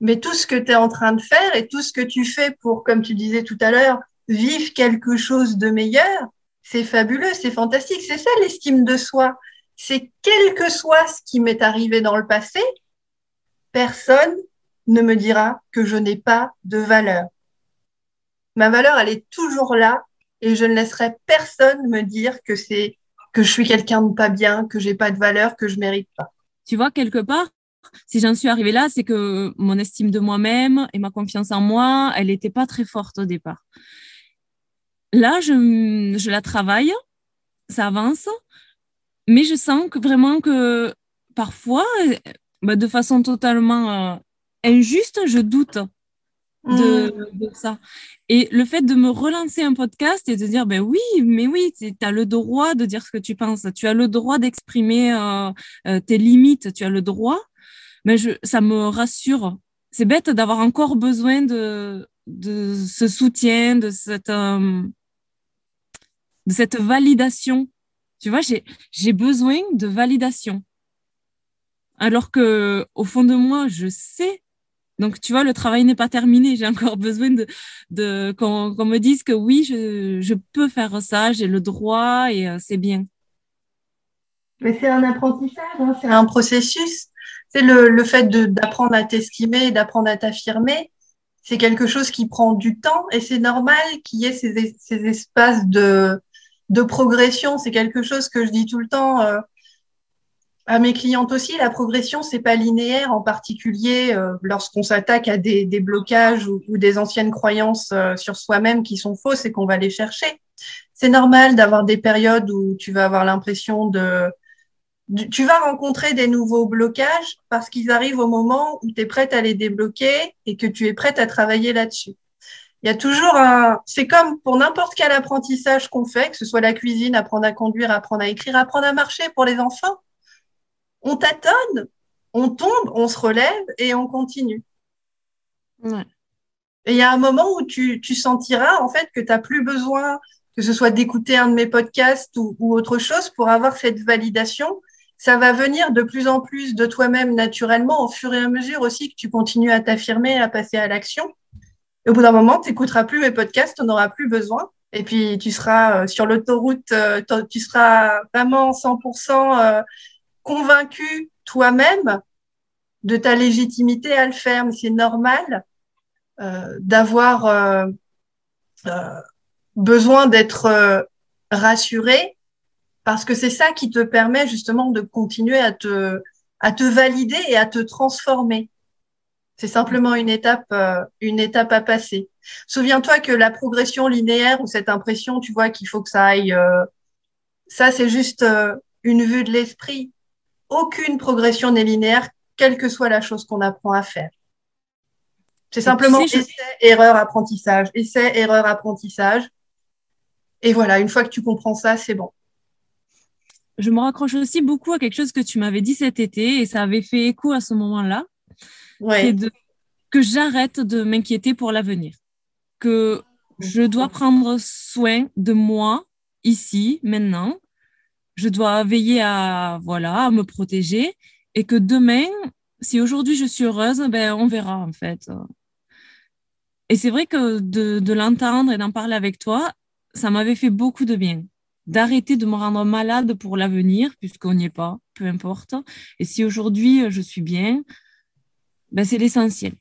Mais tout ce que tu es en train de faire et tout ce que tu fais pour, comme tu disais tout à l'heure, vivre quelque chose de meilleur, c'est fabuleux, c'est fantastique. C'est ça l'estime de soi. C'est quel que soit ce qui m'est arrivé dans le passé, personne ne me dira que je n'ai pas de valeur. Ma valeur, elle est toujours là et je ne laisserai personne me dire que c'est que je suis quelqu'un de pas bien, que j'ai pas de valeur, que je mérite pas. Tu vois quelque part, si j'en suis arrivée là, c'est que mon estime de moi-même et ma confiance en moi, elle n'était pas très forte au départ. Là, je, je la travaille, ça avance, mais je sens que vraiment que parfois, bah, de façon totalement euh, injuste, je doute de, mm. de, ça. Et le fait de me relancer un podcast et de dire, ben oui, mais oui, tu as le droit de dire ce que tu penses, tu as le droit d'exprimer euh, euh, tes limites, tu as le droit, mais je, ça me rassure. C'est bête d'avoir encore besoin de, de ce soutien, de cette, de cette validation. Tu vois, j'ai besoin de validation. Alors que au fond de moi, je sais donc, tu vois, le travail n'est pas terminé. J'ai encore besoin de, de qu'on me dise que oui, je, je peux faire ça, j'ai le droit et euh, c'est bien. Mais c'est un apprentissage, hein, c'est un processus. C'est le, le fait d'apprendre à t'estimer, d'apprendre à t'affirmer. C'est quelque chose qui prend du temps et c'est normal qu'il y ait ces, ces espaces de, de progression. C'est quelque chose que je dis tout le temps. Euh, à mes clientes aussi, la progression, c'est pas linéaire, en particulier euh, lorsqu'on s'attaque à des, blocages ou, des anciennes croyances euh, sur soi-même qui sont fausses et qu'on va les chercher. C'est normal d'avoir des périodes où tu vas avoir l'impression de, Tu vas rencontrer des nouveaux blocages parce qu'ils arrivent au moment où tu es prête à les débloquer et que tu es prête à travailler là-dessus. Il y a toujours un... C'est comme pour n'importe quel apprentissage qu'on fait, que ce soit la cuisine, apprendre à conduire, apprendre à écrire, apprendre à marcher pour les enfants on tâtonne, on tombe, on se relève et on continue. Et il y a un moment où tu, sentiras en fait que tu n'as plus besoin, que ce soit d'écouter un de mes podcasts ou, autre chose, pour avoir cette validation. Ça va venir de plus en plus de toi-même naturellement au fur et à mesure aussi que tu continues à t'affirmer, à passer à l'action. Au bout d'un moment, tu n'écouteras plus mes podcasts, tu n'en auras plus besoin Et puis, tu seras sur l'autoroute, tu seras vraiment 100% convaincu toi-même de ta légitimité à le faire. Mais c'est normal d'avoir besoin d'être rassuré parce que c'est ça qui te permet justement de continuer à te valider et à te transformer. C'est simplement une étape, euh, une étape à passer. Souviens-toi que la progression linéaire ou cette impression, tu vois, qu'il faut que ça aille, euh, ça c'est juste euh, une vue de l'esprit. Aucune progression n'est linéaire, quelle que soit la chose qu'on apprend à faire. C'est simplement essai, erreur, apprentissage, essai, erreur, apprentissage. Et voilà, une fois que tu comprends ça, c'est bon je me raccroche aussi beaucoup à quelque chose que tu m'avais dit cet été et ça avait fait écho à ce moment-là. C'est que j'arrête de m'inquiéter pour l'avenir. Que je dois prendre soin de moi ici, maintenant. Je dois veiller à, voilà, à me protéger et que demain, si aujourd'hui je suis heureuse, ben, on verra en fait. Et c'est vrai que de, de l'entendre et d'en parler avec toi, ça m'avait fait beaucoup de bien d'arrêter de me rendre malade pour l'avenir, puisqu'on n'y est pas, peu importe. Et si aujourd'hui euh, je suis bien, ben c'est l'essentiel.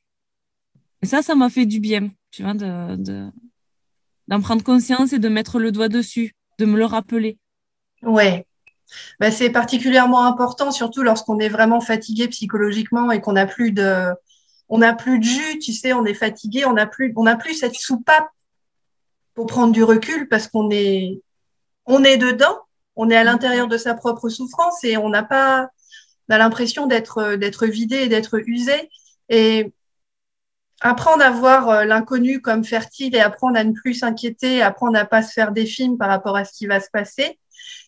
Et ça, ça m'a fait du bien, tu vois, d'en de, prendre conscience et de mettre le doigt dessus, de me le rappeler. Ouais. Ben, c'est particulièrement important, surtout lorsqu'on est vraiment fatigué psychologiquement et qu'on n'a plus de, on plus de jus, tu sais, on est fatigué, on n'a plus, on n'a plus cette soupape pour prendre du recul parce qu'on est, on est dedans, on est à l'intérieur de sa propre souffrance et on n'a pas, on a l'impression d'être d'être vidé et d'être usé. Et apprendre à voir euh, l'inconnu comme fertile et apprendre à ne plus s'inquiéter, apprendre à pas se faire des films par rapport à ce qui va se passer,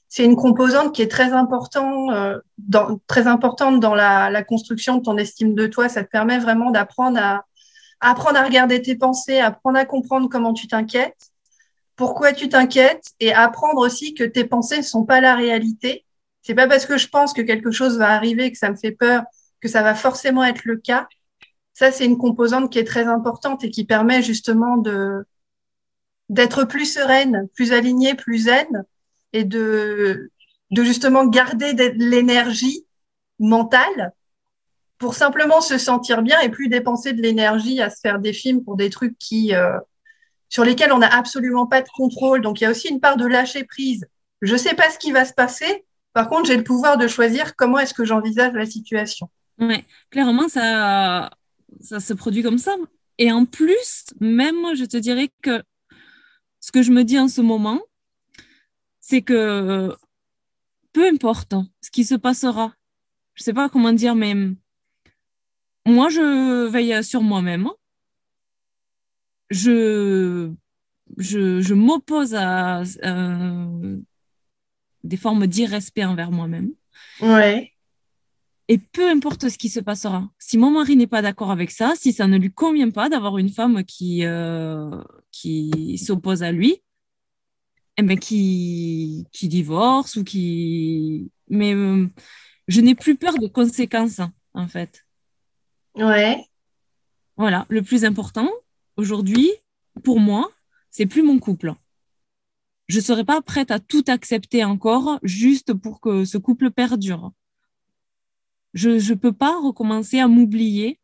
c'est une composante qui est très important, euh, dans, très importante dans la, la, construction de ton estime de toi. Ça te permet vraiment d'apprendre à apprendre à regarder tes pensées, apprendre à comprendre comment tu t'inquiètes pourquoi tu t'inquiètes et apprendre aussi que tes pensées ne sont pas la réalité. C'est pas parce que je pense que quelque chose va arriver, que ça me fait peur, que ça va forcément être le cas. Ça, c'est une composante qui est très importante et qui permet justement de d'être plus sereine, plus alignée, plus zen et de de justement garder de l'énergie mentale pour simplement se sentir bien et plus dépenser de l'énergie à se faire des films pour des trucs qui euh, sur lesquels on n'a absolument pas de contrôle. Donc il y a aussi une part de lâcher prise. Je sais pas ce qui va se passer. Par contre, j'ai le pouvoir de choisir comment est-ce que j'envisage la situation. Oui, clairement, ça, ça se produit comme ça. Et en plus, même je te dirais que ce que je me dis en ce moment, c'est que peu importe ce qui se passera, je sais pas comment dire, mais moi, je veille sur moi-même je, je, m'oppose à, des formes d'irrespect envers moi-même. Ouais. Et peu importe ce qui se passera, si mon mari n'est pas d'accord avec ça, si ça ne lui convient pas d'avoir une femme qui, euh, qui s'oppose à lui, eh ben qui, qui divorce ou qui. Mais euh, je n'ai plus peur de conséquences, en fait. Ouais. Voilà, le plus important, aujourd'hui, pour moi, c'est plus mon couple. Je serais pas prête à tout accepter encore juste pour que ce couple perdure. Je ne peux pas recommencer à m'oublier,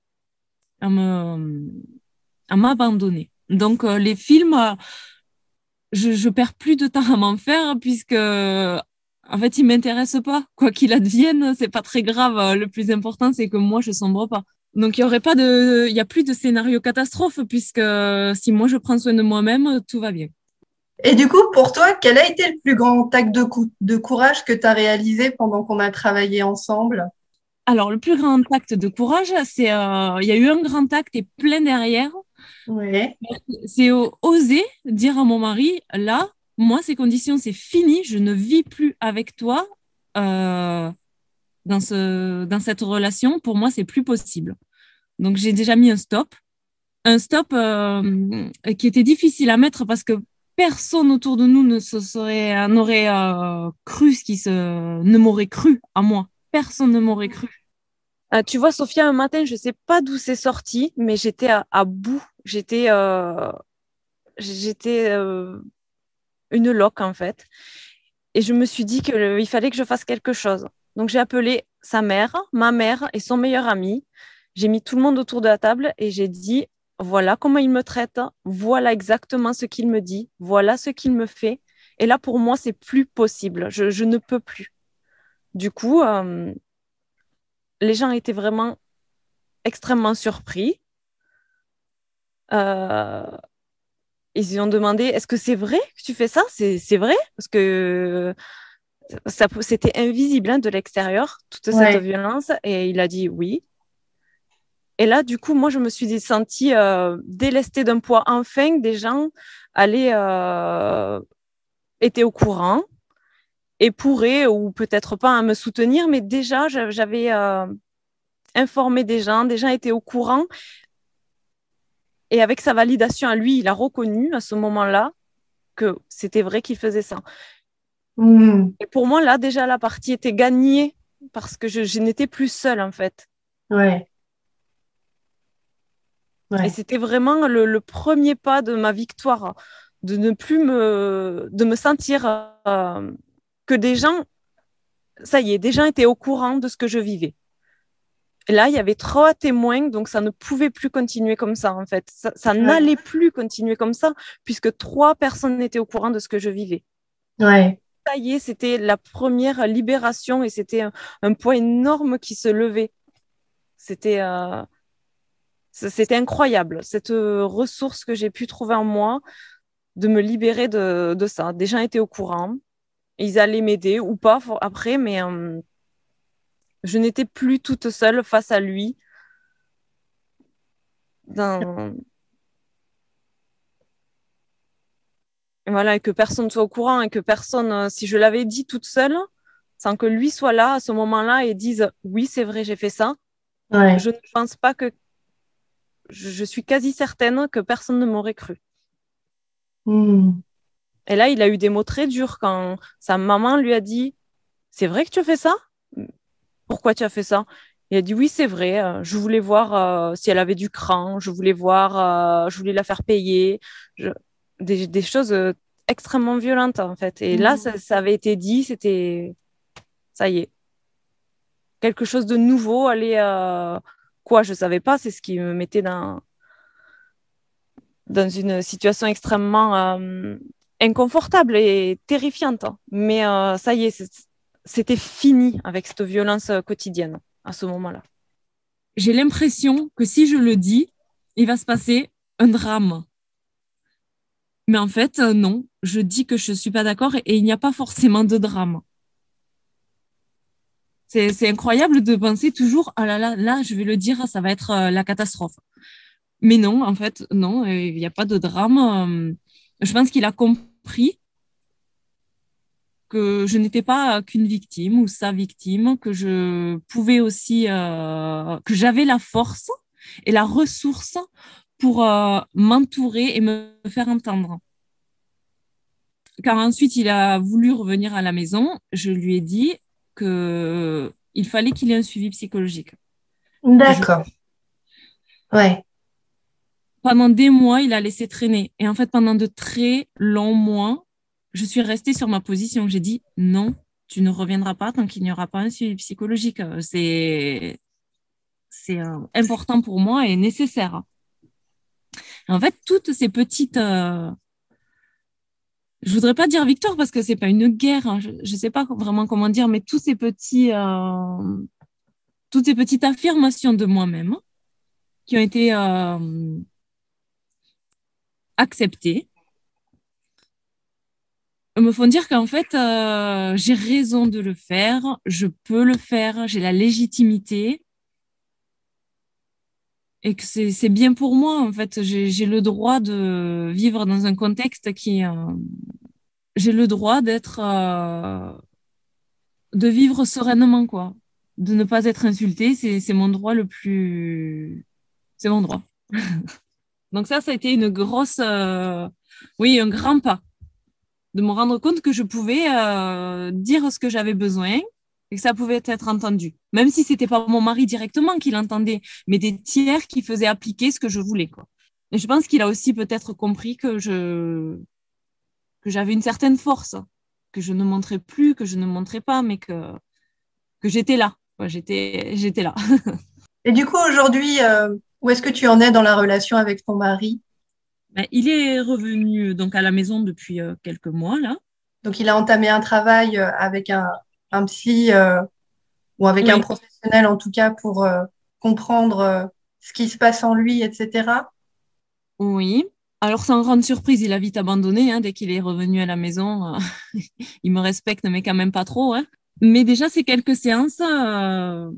à me, à m'abandonner. Donc euh, les films, euh, je, je perds plus de temps à m'en faire puisque en fait ils m'intéressent pas. Quoi qu'il advienne, c'est pas très grave. Le plus important c'est que moi je sombre pas. Donc il y aurait pas de, il y a plus de scénario catastrophe puisque si moi je prends soin de moi-même, tout va bien. Et du coup, pour toi, quel a été le plus grand acte de, de courage que tu as réalisé pendant qu'on a travaillé ensemble? Alors, le plus grand acte de courage, c'est euh, il y a eu un grand acte et plein derrière. C'est oser dire à mon mari, là, moi, ces conditions, c'est fini, je ne vis plus avec toi. Euh, dans, ce, dans cette relation, pour moi, c'est plus possible. Donc, j'ai déjà mis un stop. Un stop euh, qui était difficile à mettre parce que personne autour de nous ne se serait, n'aurait euh, cru ce qui se, ne m'aurait cru à moi. Personne ne m'aurait cru. Ah, tu vois, Sophia, un matin, je sais pas d'où c'est sorti, mais j'étais à, bout. J'étais, euh, j'étais une loque en fait. Et je me suis dit qu'il fallait que je fasse quelque chose. Donc j'ai appelé sa mère, ma mère et son meilleur ami. J'ai mis tout le monde autour de la table et j'ai dit voilà comment il me traite, voilà exactement ce qu'il me dit, voilà ce qu'il me fait. Et là, pour moi, c'est plus possible. Je, ne peux plus. Du coup, euh, les gens étaient vraiment extrêmement surpris. Euh, ils ont demandé est-ce que c'est vrai que tu fais ça? C'est vrai? Parce que c'était invisible hein, de l'extérieur, toute cette violence. Et il a dit oui. Et là, du coup, moi, je me suis sentie euh, délestée d'un poids. Enfin, des gens allaient, euh, étaient au courant et pourraient, ou peut-être pas, me soutenir, mais déjà, j'avais euh, informé des gens, des gens étaient au courant. Et avec sa validation à lui, il a reconnu à ce moment-là que c'était vrai qu'il faisait ça. Hmm. Et pour moi, là, déjà, la partie était gagnée parce que je, n'étais plus seule, en fait. Ouais. Et c'était vraiment le, premier pas de ma victoire, de ne plus me, de me sentir euh, que des gens, ça y est, des gens étaient au courant de ce que je vivais. Et là, il y avait trois témoins, donc ça ne pouvait plus continuer comme ça, en fait. Ça, n'allait plus continuer comme ça, puisque trois personnes étaient au courant de ce que je vivais. Ouais. Ça y est, c'était la première libération et c'était un, poids énorme qui se levait. C'était euh, c'était incroyable, cette ressource que j'ai pu trouver en moi de me libérer de, de ça. Des gens étaient au courant, ils allaient m'aider ou pas après, mais euh, je n'étais plus toute seule face à lui. Voilà, et que personne soit au courant et que personne, euh, si je l'avais dit toute seule, sans que lui soit là à ce moment-là et dise oui, c'est vrai, j'ai fait ça, je ne pense pas que. Je, suis quasi certaine que personne ne m'aurait cru. Hmm. Et là, il a eu des mots très durs quand sa maman lui a dit C'est vrai que tu as fait ça? Pourquoi tu as fait ça? Il a dit oui, c'est vrai. Euh, je voulais voir euh, si elle avait du cran. Je voulais voir, euh, je voulais la faire payer. Des, choses extrêmement violentes en fait. Et là, mmh. ça, avait été dit. C'était, ça y est, quelque chose de nouveau. Aller quoi Je savais pas. C'est ce qui me mettait dans dans une situation extrêmement inconfortable et terrifiante. Mais ça y est, c'était fini avec cette violence euh, quotidienne à ce moment-là. J'ai l'impression que si je le dis, il va se passer un drame. Mais en fait, euh, non, je dis que je ne suis pas d'accord et, il n'y a pas forcément de drame. C'est incroyable de penser toujours, ah là là, là, je vais le dire, ça va être euh, la catastrophe. Mais non, en fait, non, il n'y a pas de drame. Je pense qu'il a compris que je n'étais pas qu'une victime ou sa victime, que je pouvais aussi, euh, que j'avais la force et la ressource pour euh, m'entourer et me faire entendre. Car ensuite, il a voulu revenir à la maison. Je lui ai dit que il fallait qu'il ait un suivi psychologique. D'accord. Ouais. Pendant des mois, il a laissé traîner. Et en fait, pendant de très longs mois, je suis restée sur ma position. J'ai dit non, tu ne reviendras pas tant qu'il n'y aura pas un suivi psychologique. C'est c'est euh, important pour moi et nécessaire. En fait, toutes ces petites, euh, je voudrais pas dire victoire parce que c'est pas une guerre. Hein. Je ne sais pas vraiment comment dire, mais tous ces petits, euh, toutes ces petites affirmations de moi-même qui ont été acceptées me font dire qu'en fait, euh, j'ai raison de le faire, je peux le faire, j'ai la légitimité et que c'est bien pour moi. En fait, j'ai le droit de vivre dans un contexte qui... Euh, j'ai le droit d'être... Euh, de vivre sereinement, quoi. De ne pas être insulté, c'est mon droit le plus... C'est mon droit. Donc ça, ça a été une grosse... oui, un grand pas de me rendre compte que je pouvais euh, dire ce que j'avais besoin et que ça pouvait être entendu. Même si c'était pas mon mari directement qui l'entendait, mais des tiers qui faisaient appliquer ce que je voulais. Quoi. Et je pense qu'il a aussi peut-être compris que je que j'avais une certaine force, que je ne montrais plus, que je ne montrais pas, mais que, que j'étais là. J'étais, j'étais là. Et du coup, aujourd'hui, euh, où est-ce que tu en es dans la relation avec ton mari? Ben, Il est revenu donc à la maison depuis euh, quelques mois là. Donc, il a entamé un travail euh, avec un, un psy ou avec un professionnel en tout cas pour comprendre ce qui se passe en lui, etc. Oui. Alors, sans grande surprise, il a vite abandonné hein, dès qu'il est revenu à la maison. il me respecte, mais quand même pas trop. Hein. Mais déjà, ces quelques séances, euh,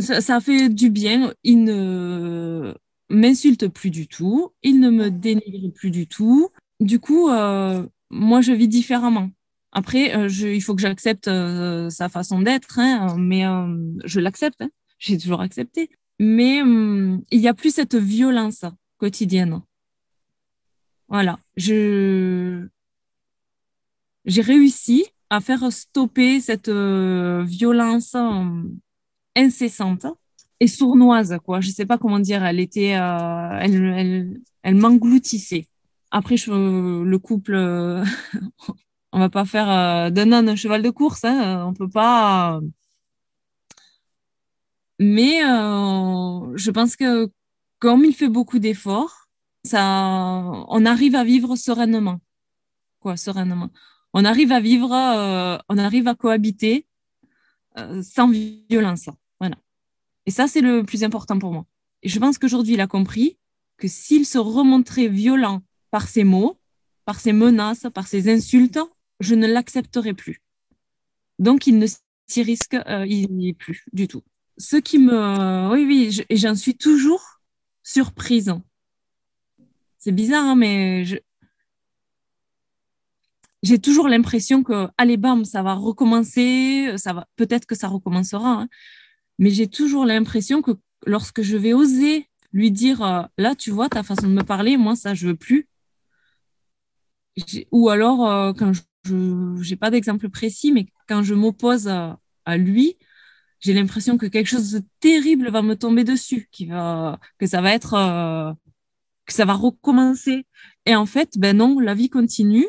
ça, fait du bien. Il ne m'insulte plus du tout. Il ne me dénigre plus du tout. Du coup, euh, moi, je vis différemment. Après, euh, il faut que j'accepte sa façon d'être, hein, mais je l'accepte. Hein. J'ai toujours accepté. Mais hum, il n'y a plus cette violence quotidienne. Voilà. J'ai réussi à faire stopper cette euh, violence euh, incessante et sournoise, quoi. Je sais pas comment dire. Elle était, euh, elle, elle, elle m'engloutissait. Après, le couple, on va pas faire d'un âne un cheval de course. Hein, on peut pas. Mais je pense que comme il fait beaucoup d'efforts, ça, on arrive à vivre sereinement, quoi, sereinement on arrive à vivre, euh, on arrive à cohabiter euh, sans violence. Voilà. Et ça, c'est le plus important pour moi. Et je pense qu'aujourd'hui, il a compris que s'il se remontrait violent par ses mots, par ses menaces, par ses insultes, je ne l'accepterai plus. Donc, il ne s'y risque euh, n'y est plus du tout. Ce qui me... Oui, oui, j'en suis toujours surprise. C'est bizarre, hein, mais je, j'ai toujours l'impression que, allez, bam, ça va recommencer, ça va, peut-être que ça recommencera, hein. mais j'ai toujours l'impression que lorsque je vais oser lui dire, euh, là, tu vois, ta façon de me parler, moi, ça, je veux plus. Ou alors, euh, quand je n'ai pas d'exemple précis, mais quand je m'oppose à, lui, j'ai l'impression que quelque chose de terrible va me tomber dessus, qui va, que ça va être, euh, que ça va recommencer. Et en fait, ben non, la vie continue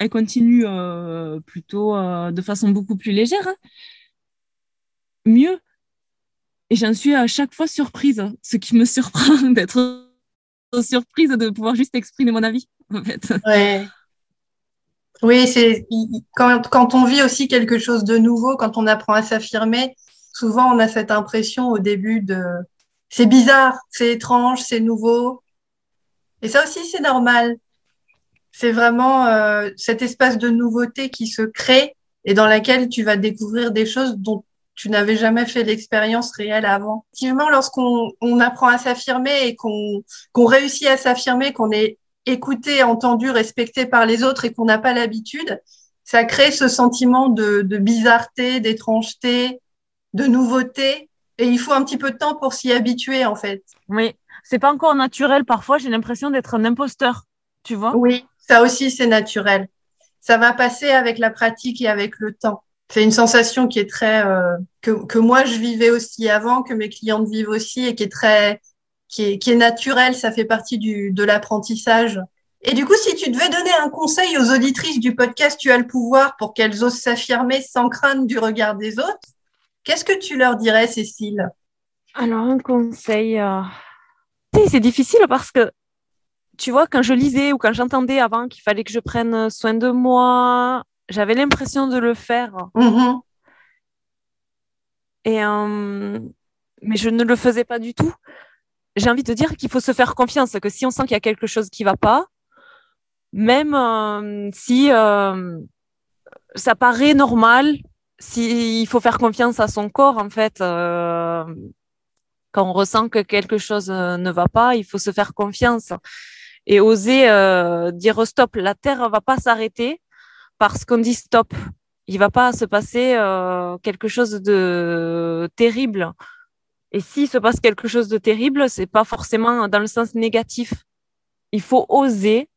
elle continue euh, plutôt euh, de façon beaucoup plus légère. Hein. Mieux. Et j'en suis à chaque fois surprise, ce qui me surprend d'être surprise de pouvoir juste exprimer mon avis, en fait. Oui, c'est quand, quand on vit aussi quelque chose de nouveau, quand on apprend à s'affirmer, souvent on a cette impression au début de c'est bizarre, c'est étrange, c'est nouveau. Et ça aussi, c'est normal c'est vraiment euh, cet espace de nouveauté qui se crée et dans laquelle tu vas découvrir des choses dont tu n'avais jamais fait l'expérience réelle avant. Effectivement, lorsqu'on on apprend à s'affirmer et qu'on qu'on réussit à s'affirmer, qu'on est écouté, entendu, respecté par les autres et qu'on n'a pas l'habitude, ça crée ce sentiment de, de bizarreté, d'étrangeté, de nouveauté. Et il faut un petit peu de temps pour s'y habituer, en fait. Oui, c'est pas encore naturel. Parfois, j'ai l'impression d'être un imposteur, tu vois? Oui, ça aussi, c'est naturel. Ça va passer avec la pratique et avec le temps. C'est une sensation qui est très euh, que, que moi je vivais aussi avant, que mes clientes vivent aussi et qui est très qui est, qui est naturelle. Ça fait partie du, de l'apprentissage. Et du coup, si tu devais donner un conseil aux auditrices du podcast Tu as le pouvoir pour qu'elles osent s'affirmer sans crainte du regard des autres, qu'est-ce que tu leur dirais, Cécile? Alors, un conseil, euh, c'est difficile parce que tu vois, quand je lisais ou quand j'entendais avant qu'il fallait que je prenne soin de moi, j'avais l'impression de le faire. Mm-hmm. Et, euh, mais je ne le faisais pas du tout. J'ai envie de dire qu'il faut se faire confiance, que si on sent qu'il y a quelque chose qui ne va pas, même euh, si euh, ça paraît normal, s'il faut faire confiance à son corps, en fait, quand on ressent que quelque chose ne va pas, il faut se faire confiance et oser euh, dire stop. La Terre va pas s'arrêter parce qu'on dit stop. Il va pas se passer euh, quelque chose de terrible. Et s'il se passe quelque chose de terrible, c'est pas forcément dans le sens négatif. Il faut oser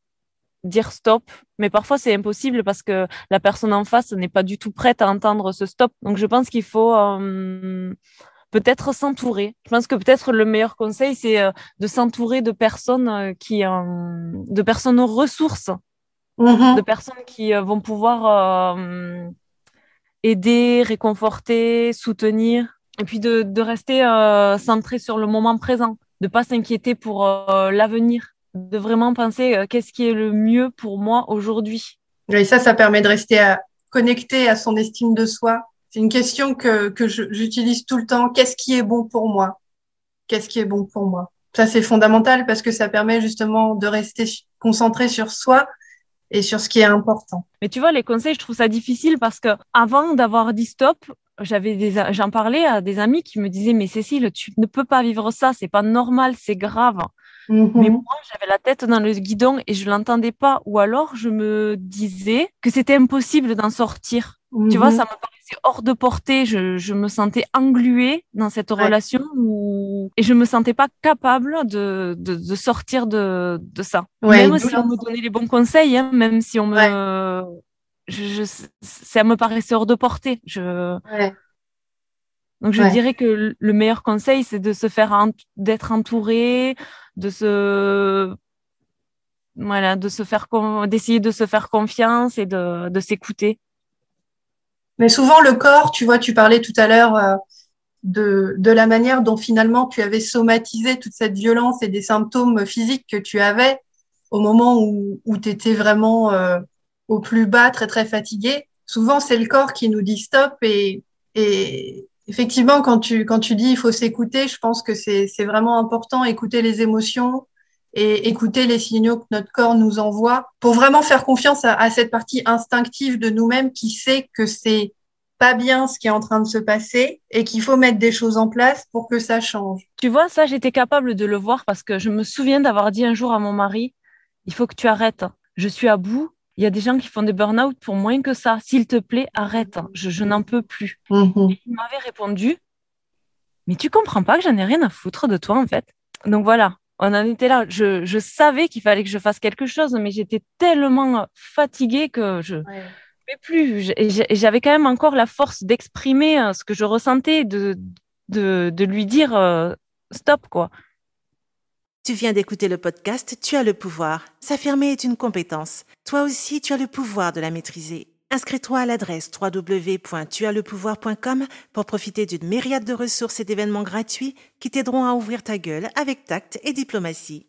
dire stop, mais parfois c'est impossible parce que la personne en face n'est pas du tout prête à entendre ce stop. Donc je pense qu'il faut euh, peut-être s'entourer. Je pense que peut-être le meilleur conseil, c'est euh, de s'entourer de personnes euh, qui, de personnes ressources de personnes qui vont pouvoir aider, réconforter, soutenir, et puis de, de rester centré sur le moment présent, de pas s'inquiéter pour l'avenir, de vraiment penser qu'est-ce qui est le mieux pour moi aujourd'hui. Et ça, ça permet de rester connecté à son estime de soi. C'est une question que, que j'utilise tout le temps. Qu'est-ce qui est bon pour moi? Qu'est-ce qui est bon pour moi? Ça, c'est fondamental parce que ça permet justement de rester concentré sur soi et sur ce qui est important. Mais tu vois, les conseils, je trouve ça difficile parce que avant d'avoir dit stop, j'avais des, j'en parlais à des amis qui me disaient, mais Cécile, tu ne peux pas vivre ça, c'est pas normal, c'est grave. Mais mhm. moi, j'avais la tête dans le guidon et je l'entendais pas. Ou alors, je me disais que c'était impossible d'en sortir. Tu vois, mhm. ça me paraissait hors de portée. Je, je me sentais engluée dans cette relation où... et je me sentais pas capable de, de, de sortir de, de ça. même si on me donnait les bons conseils, hein, même si on me, je, ça me paraissait hors de portée. Je, donc je dirais que le meilleur conseil, c'est de se faire d'être entouré, de se voilà, de se faire d'essayer de se faire confiance et de, de s'écouter. Mais souvent le corps, tu vois, tu parlais tout à l'heure euh, de, de la manière dont finalement tu avais somatisé toute cette violence et des symptômes physiques que tu avais au moment où, où tu étais vraiment euh, au plus bas, très très fatigué. Souvent c'est le corps qui nous dit stop et, et, effectivement, quand tu, quand tu dis il faut s'écouter, je pense que c'est vraiment important, écouter les émotions et écouter les signaux que notre corps nous envoie pour vraiment faire confiance à, cette partie instinctive de nous-mêmes qui sait que c'est pas bien ce qui est en train de se passer et qu'il faut mettre des choses en place pour que ça change. Tu vois, ça, j'étais capable de le voir parce que je me souviens d'avoir dit un jour à mon mari, il faut que tu arrêtes. Je suis à bout, il y a des gens qui font des burn-out pour moins que ça. S'il te plaît, arrête. Je, n'en peux plus. Mm-hmm. il m'avait répondu, mais tu comprends pas que j'en ai rien à foutre de toi, en fait. Donc voilà, on en était là. Je, savais qu'il fallait que je fasse quelque chose, mais j'étais tellement fatiguée que je ne pouvais plus. Et j'avais quand même encore la force d'exprimer euh, ce que je ressentais, de, de, lui dire euh, stop, quoi. Tu viens d'écouter le podcast Tu as le pouvoir. S'affirmer est une compétence. Toi aussi, tu as le pouvoir de la maîtriser. Inscris-toi à l'adresse www.tuaslepouvoir.com pour profiter d'une myriade de ressources et d'événements gratuits qui t'aideront à ouvrir ta gueule avec tact et diplomatie.